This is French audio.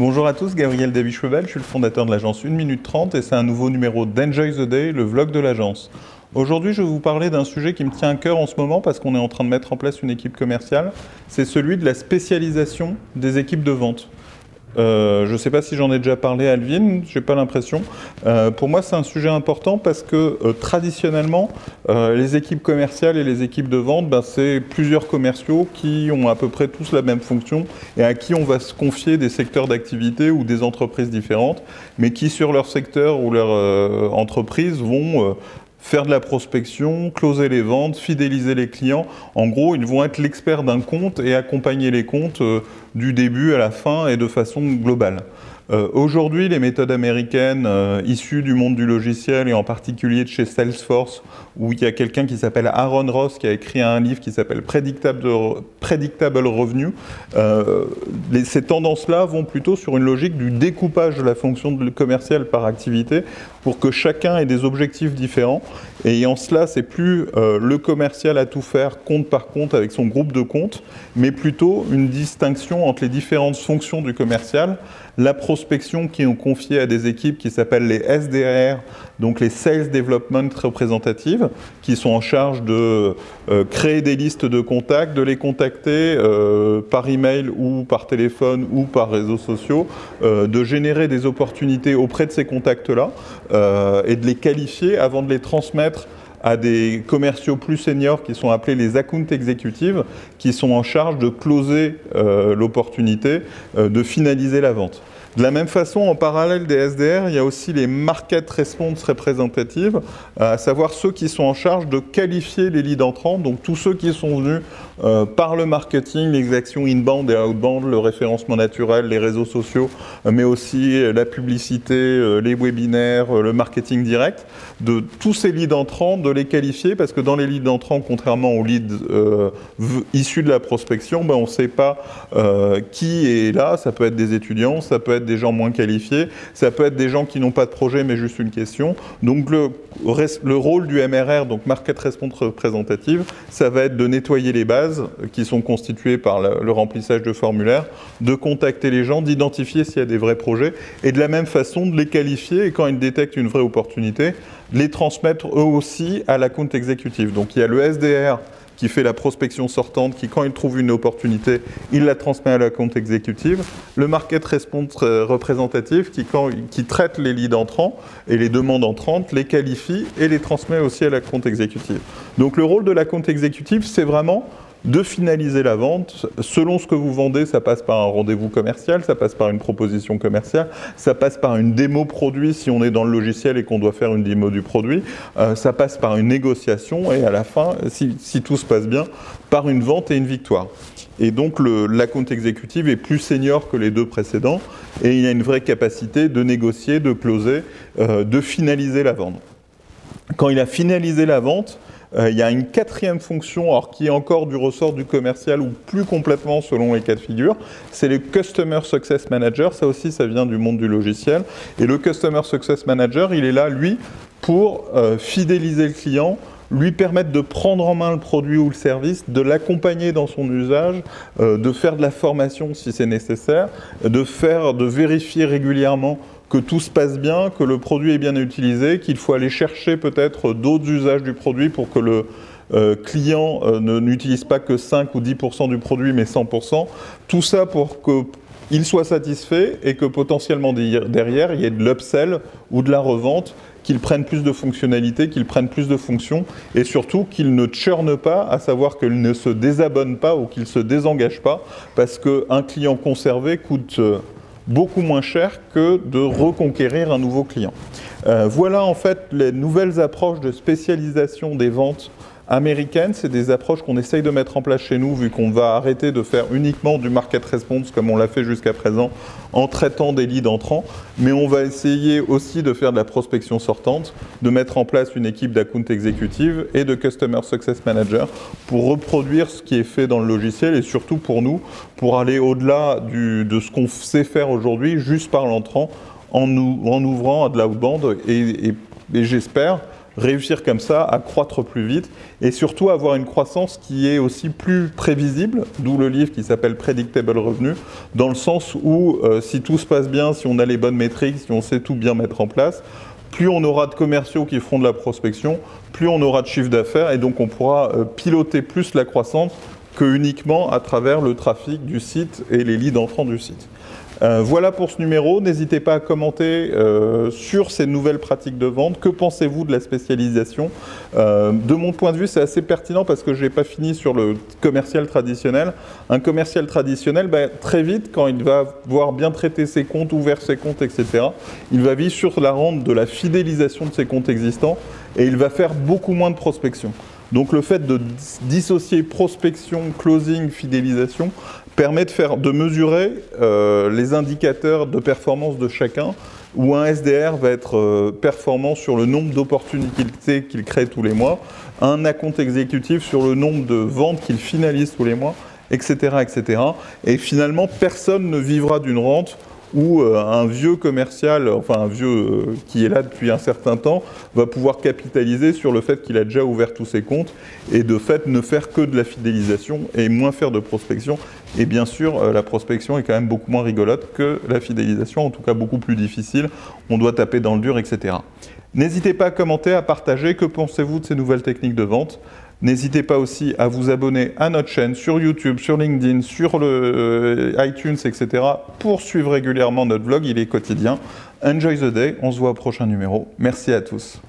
Bonjour à tous, Gabriel David Cheval, je suis le fondateur de l'agence 1 minute 30 et c'est un nouveau numéro d'Enjoy the Day, le vlog de l'agence. Aujourd'hui, je vais vous parler d'un sujet qui me tient à cœur en ce moment parce qu'on est en train de mettre en place une équipe commerciale, c'est celui de la spécialisation des équipes de vente. Euh, je ne sais pas si j'en ai déjà parlé Alvin, j'ai pas l'impression. Euh, pour moi, c'est un sujet important parce que euh, traditionnellement, les équipes commerciales et les équipes de vente, ben, c'est plusieurs commerciaux qui ont à peu près tous la même fonction et à qui on va se confier des secteurs d'activité ou des entreprises différentes, mais qui sur leur secteur ou leur entreprise vont faire de la prospection, closer les ventes, fidéliser les clients. En gros, ils vont être l'expert d'un compte et accompagner les comptes euh, du début à la fin et de façon globale. Euh, aujourd'hui, les méthodes américaines euh, issues du monde du logiciel et en particulier de chez Salesforce, où il y a quelqu'un qui s'appelle Aaron Ross qui a écrit un livre qui s'appelle Predictable, Revenue, euh, ces tendances-là vont plutôt sur une logique du découpage de la fonction commerciale par activité pour que chacun ait des objectifs différents. Et en cela, c'est plus le commercial à tout faire compte par compte avec son groupe de comptes, mais plutôt une distinction entre les différentes fonctions du commercial la prospection qui est confiée à des équipes qui s'appellent les SDR, donc les Sales Development Representatives, qui sont en charge de euh, créer des listes de contacts, de les contacter euh, par email ou par téléphone ou par réseaux sociaux, euh, de générer des opportunités auprès de ces contacts-là et de les qualifier avant de les transmettre à des commerciaux plus seniors qui sont appelés les account executives, qui sont en charge de closer l'opportunité, de finaliser la vente. De la même façon, en parallèle des SDR, il y a aussi les market response représentatives, à savoir ceux qui sont en charge de qualifier les leads entrants, donc tous ceux qui sont venus euh, par le marketing, les actions inbound et outbound, le référencement naturel, les réseaux sociaux, euh, mais aussi euh, la publicité, les webinaires, le marketing direct, de tous ces leads entrants, de les qualifier, parce que dans les leads entrants, contrairement aux leads issus de la prospection, ben, on ne sait pas qui est là, ça peut être des étudiants, ça peut être des gens moins qualifiés, ça peut être des gens qui n'ont pas de projet mais juste une question. Donc le, le rôle du MRR, donc Market Response Représentative, ça va être de nettoyer les bases qui sont constituées par le, remplissage de formulaires, de contacter les gens, d'identifier s'il y a des vrais projets et de la même façon de les qualifier et quand ils détectent une vraie opportunité, les transmettre eux aussi à la compte exécutive. Donc il y a le SDR qui fait la prospection sortante, qui quand il trouve une opportunité, il la transmet à la compte exécutive. Le market response représentatif qui, quand, qui traite les leads entrants et les demandes entrantes, les qualifie et les transmet aussi à la compte exécutive. Donc le rôle de la compte exécutive, c'est vraiment de finaliser la vente. Selon ce que vous vendez, ça passe par un rendez-vous commercial, ça passe par une proposition commerciale, ça passe par une démo produit si on est dans le logiciel et qu'on doit faire une démo du produit, euh, ça passe par une négociation et à la fin, si, tout se passe bien, par une vente et une victoire. Et donc la compte exécutive est plus senior que les deux précédents et il a une vraie capacité de négocier, de closer, euh, de finaliser la vente. Quand il a finalisé la vente, il y a une quatrième fonction, alors qui est encore du ressort du commercial ou plus complètement selon les cas de figure, c'est le Customer Success Manager. Ça aussi, ça vient du monde du logiciel. Et le Customer Success Manager, il est là, lui, pour euh, fidéliser le client, lui permettre de prendre en main le produit ou le service, de l'accompagner dans son usage, euh, de faire de la formation si c'est nécessaire, de faire, de vérifier régulièrement que tout se passe bien, que le produit est bien utilisé, qu'il faut aller chercher peut-être d'autres usages du produit pour que le euh, client euh, n'utilise pas que 5 ou 10% du produit, mais 100%. Tout ça pour qu'il soit satisfait et que potentiellement derrière, il y ait de l'upsell ou de la revente, qu'il prenne plus de fonctionnalités, qu'il prenne plus de fonctions et surtout qu'il ne churne pas, à savoir qu'il ne se désabonne pas ou qu'il se désengage pas, parce qu'un client conservé coûte euh, beaucoup moins cher que de reconquérir un nouveau client. Euh, voilà en fait les nouvelles approches de spécialisation des ventes américaines. C'est des approches qu'on essaye de mettre en place chez nous, vu qu'on va arrêter de faire uniquement du market response comme on l'a fait jusqu'à présent, en traitant des leads entrants. Mais on va essayer aussi de faire de la prospection sortante, de mettre en place une équipe d'account exécutive et de customer success manager pour reproduire ce qui est fait dans le logiciel et surtout pour nous, pour aller au-delà de ce qu'on sait faire aujourd'hui juste par l'entrant en, ouvrant à de et, et, et j'espère réussir comme ça à croître plus vite et surtout avoir une croissance qui est aussi plus prévisible, d'où le livre qui s'appelle Predictable Revenue, dans le sens où euh, si tout se passe bien, si on a les bonnes métriques, si on sait tout bien mettre en place, plus on aura de commerciaux qui feront de la prospection, plus on aura de chiffre d'affaires et donc on pourra euh, piloter plus la croissance que uniquement à travers le trafic du site et les leads entrants du site. Euh, voilà pour ce numéro. N'hésitez pas à commenter euh, sur ces nouvelles pratiques de vente. Que pensez-vous de la spécialisation euh, De mon point de vue, c'est assez pertinent parce que je n'ai pas fini sur le commercial traditionnel. Un commercial traditionnel, bah, très vite, quand il va voir bien traiter ses comptes, ouvert ses comptes, etc., il va vivre sur la rente de la fidélisation de ses comptes existants et il va faire beaucoup moins de prospection. Donc le fait de dissocier prospection, closing, fidélisation permet de, faire, de mesurer euh, les indicateurs de performance de chacun, où un SDR va être euh, performant sur le nombre d'opportunités qu'il crée tous les mois, un account exécutif sur le nombre de ventes qu'il finalise tous les mois, etc., etc. Et finalement, personne ne vivra d'une rente où euh, un vieux commercial, enfin un vieux euh, qui est là depuis un certain temps, va pouvoir capitaliser sur le fait qu'il a déjà ouvert tous ses comptes et de fait ne faire que de la fidélisation et moins faire de prospection. Et bien sûr, euh, la prospection est quand même beaucoup moins rigolote que la fidélisation, en tout cas beaucoup plus difficile. On doit taper dans le dur, etc. N'hésitez pas à commenter, à partager. Que pensez-vous de ces nouvelles techniques de vente? N'hésitez pas aussi à vous abonner à notre chaîne sur YouTube, sur LinkedIn, sur euh, iTunes, etc. pour suivre régulièrement notre vlog. Il est quotidien. Enjoy the day. On se voit au prochain numéro. Merci à tous.